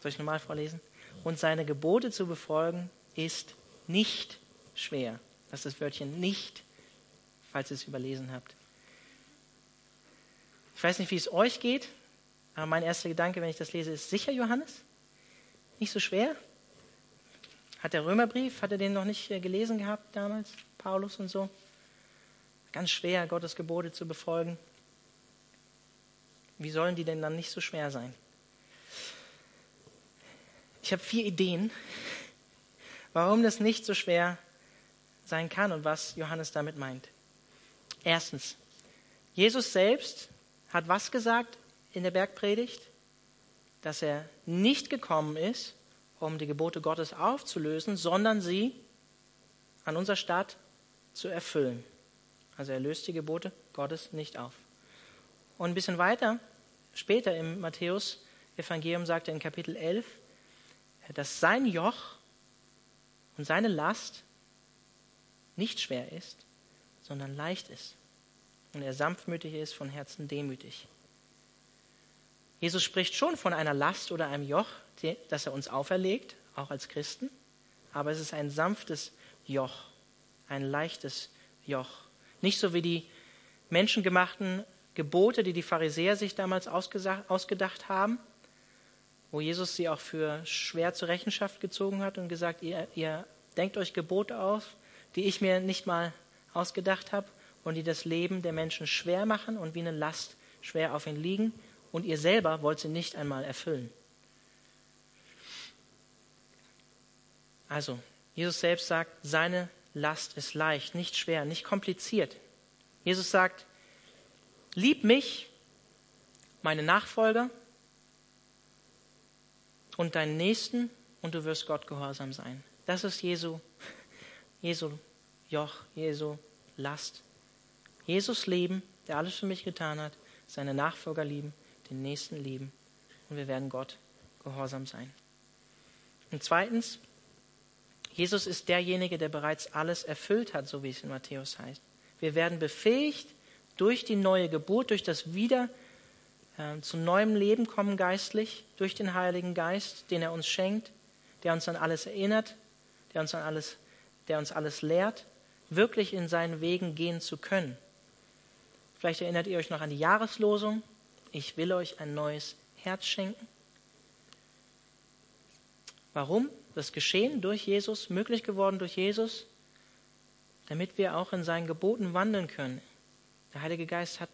Soll ich nochmal vorlesen? Und seine Gebote zu befolgen ist nicht schwer. Das ist das Wörtchen nicht, falls ihr es überlesen habt. Ich weiß nicht, wie es euch geht. Aber mein erster Gedanke, wenn ich das lese, ist sicher Johannes? Nicht so schwer? Hat der Römerbrief, hat er den noch nicht äh, gelesen gehabt damals, Paulus und so? Ganz schwer, Gottes Gebote zu befolgen. Wie sollen die denn dann nicht so schwer sein? Ich habe vier Ideen, warum das nicht so schwer sein kann und was Johannes damit meint. Erstens, Jesus selbst hat was gesagt? In der Bergpredigt, dass er nicht gekommen ist, um die Gebote Gottes aufzulösen, sondern sie an unserer Stadt zu erfüllen. Also er löst die Gebote Gottes nicht auf. Und ein bisschen weiter, später im Matthäus-Evangelium sagt er in Kapitel 11, dass sein Joch und seine Last nicht schwer ist, sondern leicht ist. Und er sanftmütig ist, von Herzen demütig. Jesus spricht schon von einer Last oder einem Joch, das er uns auferlegt, auch als Christen. aber es ist ein sanftes Joch, ein leichtes Joch. Nicht so wie die menschengemachten Gebote, die die Pharisäer sich damals ausgedacht haben, wo Jesus sie auch für schwer zur Rechenschaft gezogen hat und gesagt, ihr, ihr denkt euch Gebote aus, die ich mir nicht mal ausgedacht habe und die das Leben der Menschen schwer machen und wie eine Last schwer auf ihn liegen und ihr selber wollt sie nicht einmal erfüllen. Also, Jesus selbst sagt, seine Last ist leicht, nicht schwer, nicht kompliziert. Jesus sagt, lieb mich, meine Nachfolger und deinen Nächsten und du wirst Gott gehorsam sein. Das ist Jesu, Jesu Joch, Jesu Last. Jesus lieben, der alles für mich getan hat, seine Nachfolger lieben, den Nächsten lieben und wir werden Gott gehorsam sein. Und zweitens, Jesus ist derjenige, der bereits alles erfüllt hat, so wie es in Matthäus heißt. Wir werden befähigt durch die neue Geburt, durch das Wieder äh, zu neuem Leben kommen geistlich, durch den Heiligen Geist, den er uns schenkt, der uns an alles erinnert, der uns an alles, der uns alles lehrt, wirklich in seinen Wegen gehen zu können. Vielleicht erinnert ihr euch noch an die Jahreslosung. Ich will euch ein neues Herz schenken. Warum? das Geschehen durch Jesus, möglich geworden durch Jesus, damit wir auch in seinen Geboten wandeln können. Der Heilige Geist hat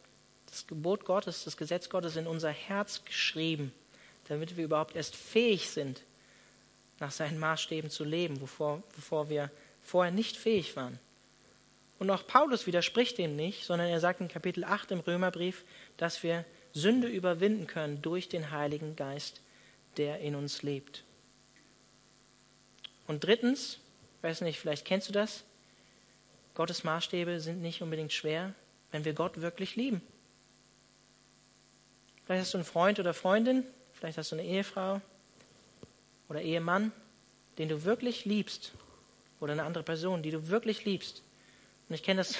das Gebot Gottes, das Gesetz Gottes in unser Herz geschrieben, damit wir überhaupt erst fähig sind, nach seinen Maßstäben zu leben, bevor, bevor wir vorher nicht fähig waren. Und auch Paulus widerspricht dem nicht, sondern er sagt in Kapitel 8 im Römerbrief, dass wir Sünde überwinden können durch den Heiligen Geist, der in uns lebt. Und drittens, weiß nicht, vielleicht kennst du das, Gottes Maßstäbe sind nicht unbedingt schwer, wenn wir Gott wirklich lieben. Vielleicht hast du einen Freund oder Freundin, vielleicht hast du eine Ehefrau oder Ehemann, den du wirklich liebst oder eine andere Person, die du wirklich liebst. Und ich kenne das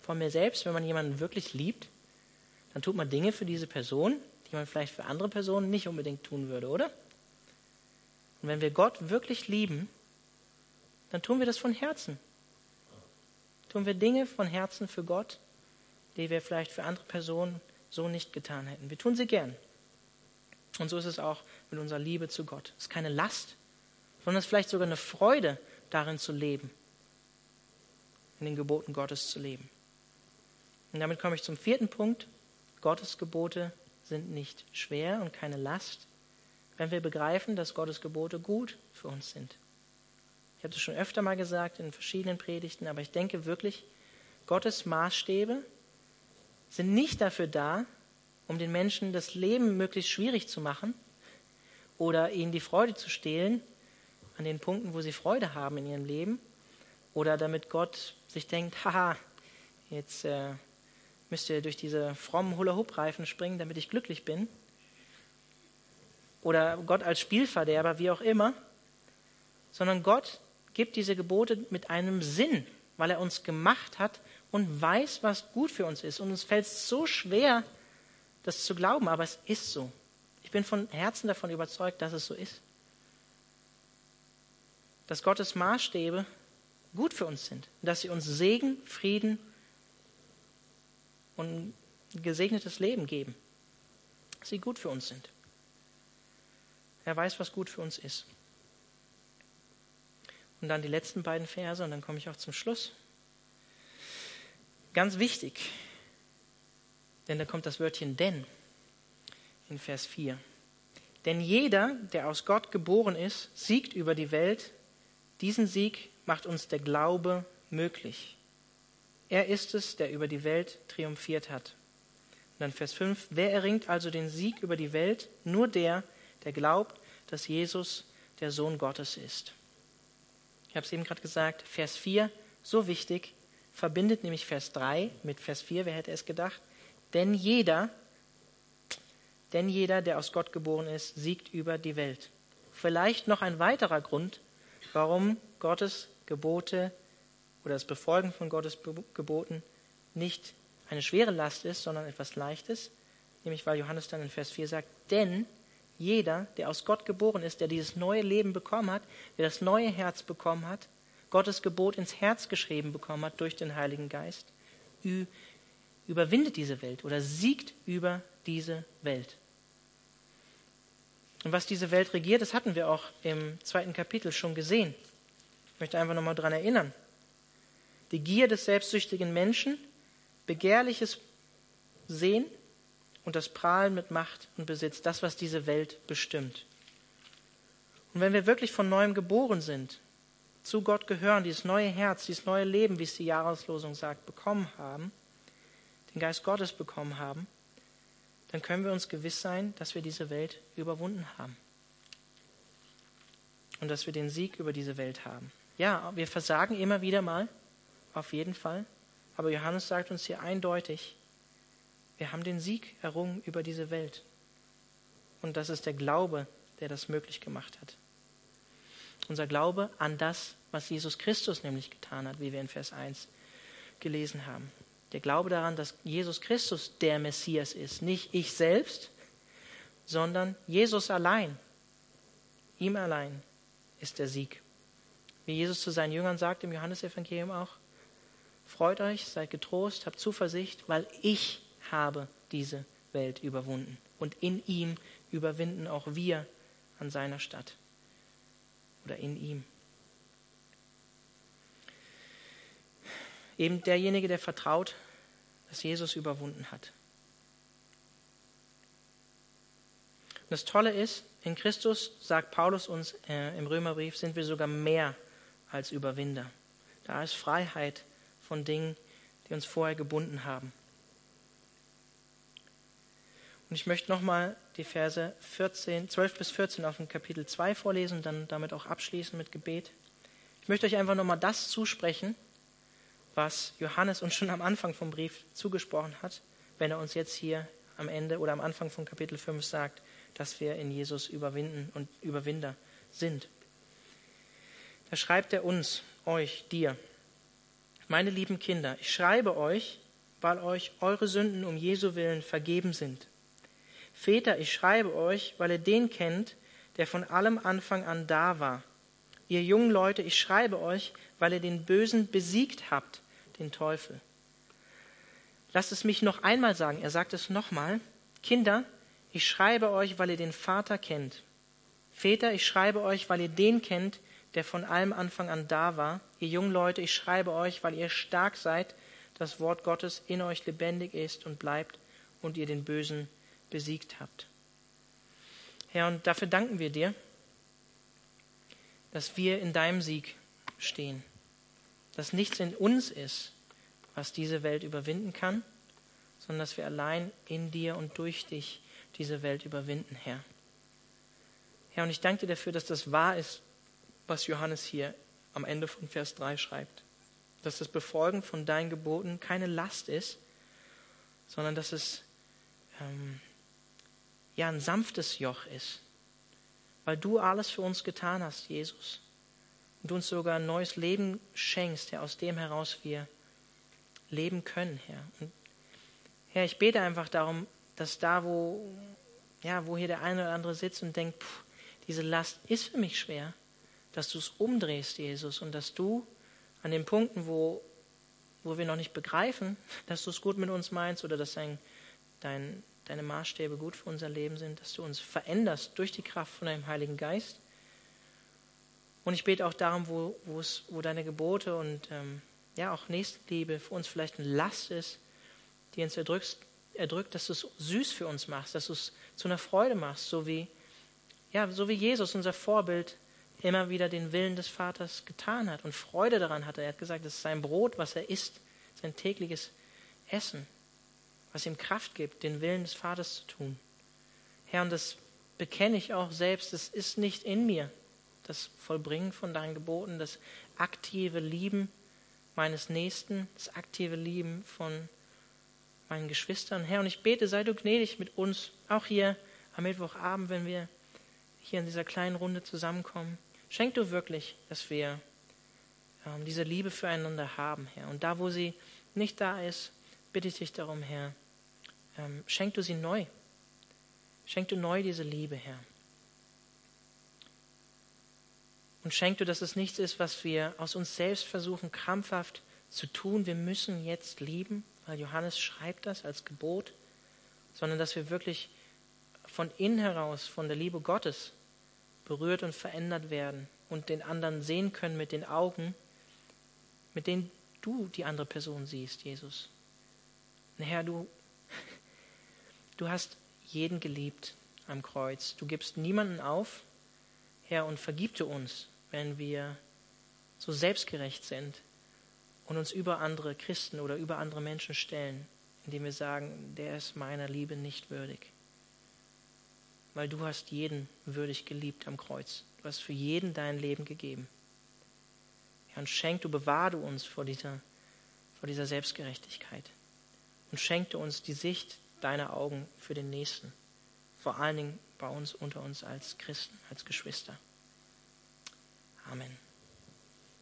von mir selbst, wenn man jemanden wirklich liebt, dann tut man Dinge für diese Person, die man vielleicht für andere Personen nicht unbedingt tun würde, oder? Und wenn wir Gott wirklich lieben, dann tun wir das von Herzen. Tun wir Dinge von Herzen für Gott, die wir vielleicht für andere Personen so nicht getan hätten. Wir tun sie gern. Und so ist es auch mit unserer Liebe zu Gott. Es ist keine Last, sondern es ist vielleicht sogar eine Freude, darin zu leben, in den Geboten Gottes zu leben. Und damit komme ich zum vierten Punkt. Gottes Gebote sind nicht schwer und keine Last, wenn wir begreifen, dass Gottes Gebote gut für uns sind. Ich habe das schon öfter mal gesagt in verschiedenen Predigten, aber ich denke wirklich, Gottes Maßstäbe sind nicht dafür da, um den Menschen das Leben möglichst schwierig zu machen oder ihnen die Freude zu stehlen an den Punkten, wo sie Freude haben in ihrem Leben oder damit Gott sich denkt, haha, jetzt äh, müsst ihr durch diese frommen Hula-Hoop-Reifen springen, damit ich glücklich bin. Oder Gott als Spielverderber, wie auch immer. Sondern Gott gibt diese Gebote mit einem Sinn, weil er uns gemacht hat und weiß, was gut für uns ist. Und uns fällt es so schwer, das zu glauben, aber es ist so. Ich bin von Herzen davon überzeugt, dass es so ist. Dass Gottes Maßstäbe gut für uns sind. Dass sie uns Segen, Frieden und ein gesegnetes Leben geben. Dass sie gut für uns sind. Er weiß, was gut für uns ist. Und dann die letzten beiden Verse und dann komme ich auch zum Schluss. Ganz wichtig, denn da kommt das Wörtchen denn in Vers 4. Denn jeder, der aus Gott geboren ist, siegt über die Welt. Diesen Sieg macht uns der Glaube möglich. Er ist es, der über die Welt triumphiert hat. Und dann Vers 5. Wer erringt also den Sieg über die Welt? Nur der, der glaubt, dass Jesus der Sohn Gottes ist. Ich habe es eben gerade gesagt, Vers 4, so wichtig, verbindet nämlich Vers 3 mit Vers 4, wer hätte es gedacht? Denn jeder, denn jeder, der aus Gott geboren ist, siegt über die Welt. Vielleicht noch ein weiterer Grund, warum Gottes Gebote oder das Befolgen von Gottes Geboten nicht eine schwere Last ist, sondern etwas Leichtes, nämlich weil Johannes dann in Vers 4 sagt, denn jeder, der aus Gott geboren ist, der dieses neue Leben bekommen hat, der das neue Herz bekommen hat, Gottes Gebot ins Herz geschrieben bekommen hat durch den Heiligen Geist, überwindet diese Welt oder siegt über diese Welt. Und was diese Welt regiert, das hatten wir auch im zweiten Kapitel schon gesehen. Ich möchte einfach nochmal daran erinnern. Die Gier des selbstsüchtigen Menschen, begehrliches Sehen und das Prahlen mit Macht und Besitz, das, was diese Welt bestimmt. Und wenn wir wirklich von neuem geboren sind, zu Gott gehören, dieses neue Herz, dieses neue Leben, wie es die Jahreslosung sagt, bekommen haben, den Geist Gottes bekommen haben, dann können wir uns gewiss sein, dass wir diese Welt überwunden haben. Und dass wir den Sieg über diese Welt haben. Ja, wir versagen immer wieder mal, auf jeden Fall. Aber Johannes sagt uns hier eindeutig, wir haben den Sieg errungen über diese Welt. Und das ist der Glaube, der das möglich gemacht hat. Unser Glaube an das, was Jesus Christus nämlich getan hat, wie wir in Vers 1 gelesen haben. Der Glaube daran, dass Jesus Christus der Messias ist, nicht ich selbst, sondern Jesus allein. Ihm allein ist der Sieg. Wie Jesus zu seinen Jüngern sagt im Johannesevangelium auch, freut euch, seid getrost, habt Zuversicht, weil ich habe diese Welt überwunden. Und in ihm überwinden auch wir an seiner Stadt. Oder in ihm. eben derjenige, der vertraut, dass Jesus überwunden hat. Und das Tolle ist, in Christus, sagt Paulus uns äh, im Römerbrief, sind wir sogar mehr als Überwinder. Da ist Freiheit von Dingen, die uns vorher gebunden haben. Und ich möchte nochmal die Verse 14, 12 bis 14 aus dem Kapitel 2 vorlesen dann damit auch abschließen mit Gebet. Ich möchte euch einfach nochmal das zusprechen, was Johannes uns schon am Anfang vom Brief zugesprochen hat, wenn er uns jetzt hier am Ende oder am Anfang von Kapitel 5 sagt, dass wir in Jesus überwinden und Überwinder sind. Da schreibt er uns, euch, dir, meine lieben Kinder, ich schreibe euch, weil euch eure Sünden um Jesu willen vergeben sind. Väter, ich schreibe euch, weil ihr den kennt, der von allem Anfang an da war. Ihr jungen Leute, ich schreibe euch, weil ihr den Bösen besiegt habt den Teufel. Lasst es mich noch einmal sagen, er sagt es nochmal. Kinder, ich schreibe euch, weil ihr den Vater kennt. Väter, ich schreibe euch, weil ihr den kennt, der von allem Anfang an da war. Ihr jungen Leute, ich schreibe euch, weil ihr stark seid, das Wort Gottes in euch lebendig ist und bleibt und ihr den Bösen besiegt habt. Herr, und dafür danken wir dir, dass wir in deinem Sieg stehen dass nichts in uns ist, was diese Welt überwinden kann, sondern dass wir allein in dir und durch dich diese Welt überwinden, Herr. Herr, und ich danke dir dafür, dass das wahr ist, was Johannes hier am Ende von Vers 3 schreibt. Dass das Befolgen von deinen Geboten keine Last ist, sondern dass es ähm, ja ein sanftes Joch ist, weil du alles für uns getan hast, Jesus und uns sogar ein neues Leben schenkst, Herr, aus dem heraus wir leben können, Herr. Und Herr, ich bete einfach darum, dass da, wo, ja, wo hier der eine oder andere sitzt und denkt, pff, diese Last ist für mich schwer, dass du es umdrehst, Jesus, und dass du an den Punkten, wo, wo wir noch nicht begreifen, <laughs> dass du es gut mit uns meinst oder dass dein, dein, deine Maßstäbe gut für unser Leben sind, dass du uns veränderst durch die Kraft von deinem Heiligen Geist. Und ich bete auch darum, wo, wo deine Gebote und ähm, ja auch Nächstenliebe für uns vielleicht eine Last ist, die uns erdrückt, erdrückt dass du es süß für uns machst, dass du es zu einer Freude machst, so wie, ja, so wie Jesus, unser Vorbild, immer wieder den Willen des Vaters getan hat und Freude daran hatte. Er hat gesagt, es ist sein Brot, was er isst, sein tägliches Essen, was ihm Kraft gibt, den Willen des Vaters zu tun. Herr, und das bekenne ich auch selbst, es ist nicht in mir das Vollbringen von deinen Geboten, das aktive Lieben meines Nächsten, das aktive Lieben von meinen Geschwistern. Herr, und ich bete, sei du gnädig mit uns, auch hier am Mittwochabend, wenn wir hier in dieser kleinen Runde zusammenkommen. Schenk du wirklich, dass wir ähm, diese Liebe füreinander haben, Herr. Und da, wo sie nicht da ist, bitte ich dich darum, Herr, ähm, schenk du sie neu. Schenk du neu diese Liebe, Herr. Und schenk du, dass es nichts ist, was wir aus uns selbst versuchen, krampfhaft zu tun. Wir müssen jetzt lieben, weil Johannes schreibt das als Gebot, sondern dass wir wirklich von innen heraus, von der Liebe Gottes berührt und verändert werden und den anderen sehen können mit den Augen, mit denen du die andere Person siehst, Jesus. Herr, du, du hast jeden geliebt am Kreuz. Du gibst niemanden auf, Herr, und vergib du uns, wenn wir so selbstgerecht sind und uns über andere Christen oder über andere Menschen stellen, indem wir sagen, der ist meiner Liebe nicht würdig. Weil du hast jeden würdig geliebt am Kreuz. Du hast für jeden dein Leben gegeben. Herr, und schenk du, bewahre du uns vor dieser, vor dieser Selbstgerechtigkeit. Und schenk du uns die Sicht deiner Augen für den Nächsten. Vor allen Dingen bei uns, unter uns als Christen, als Geschwister. Amen.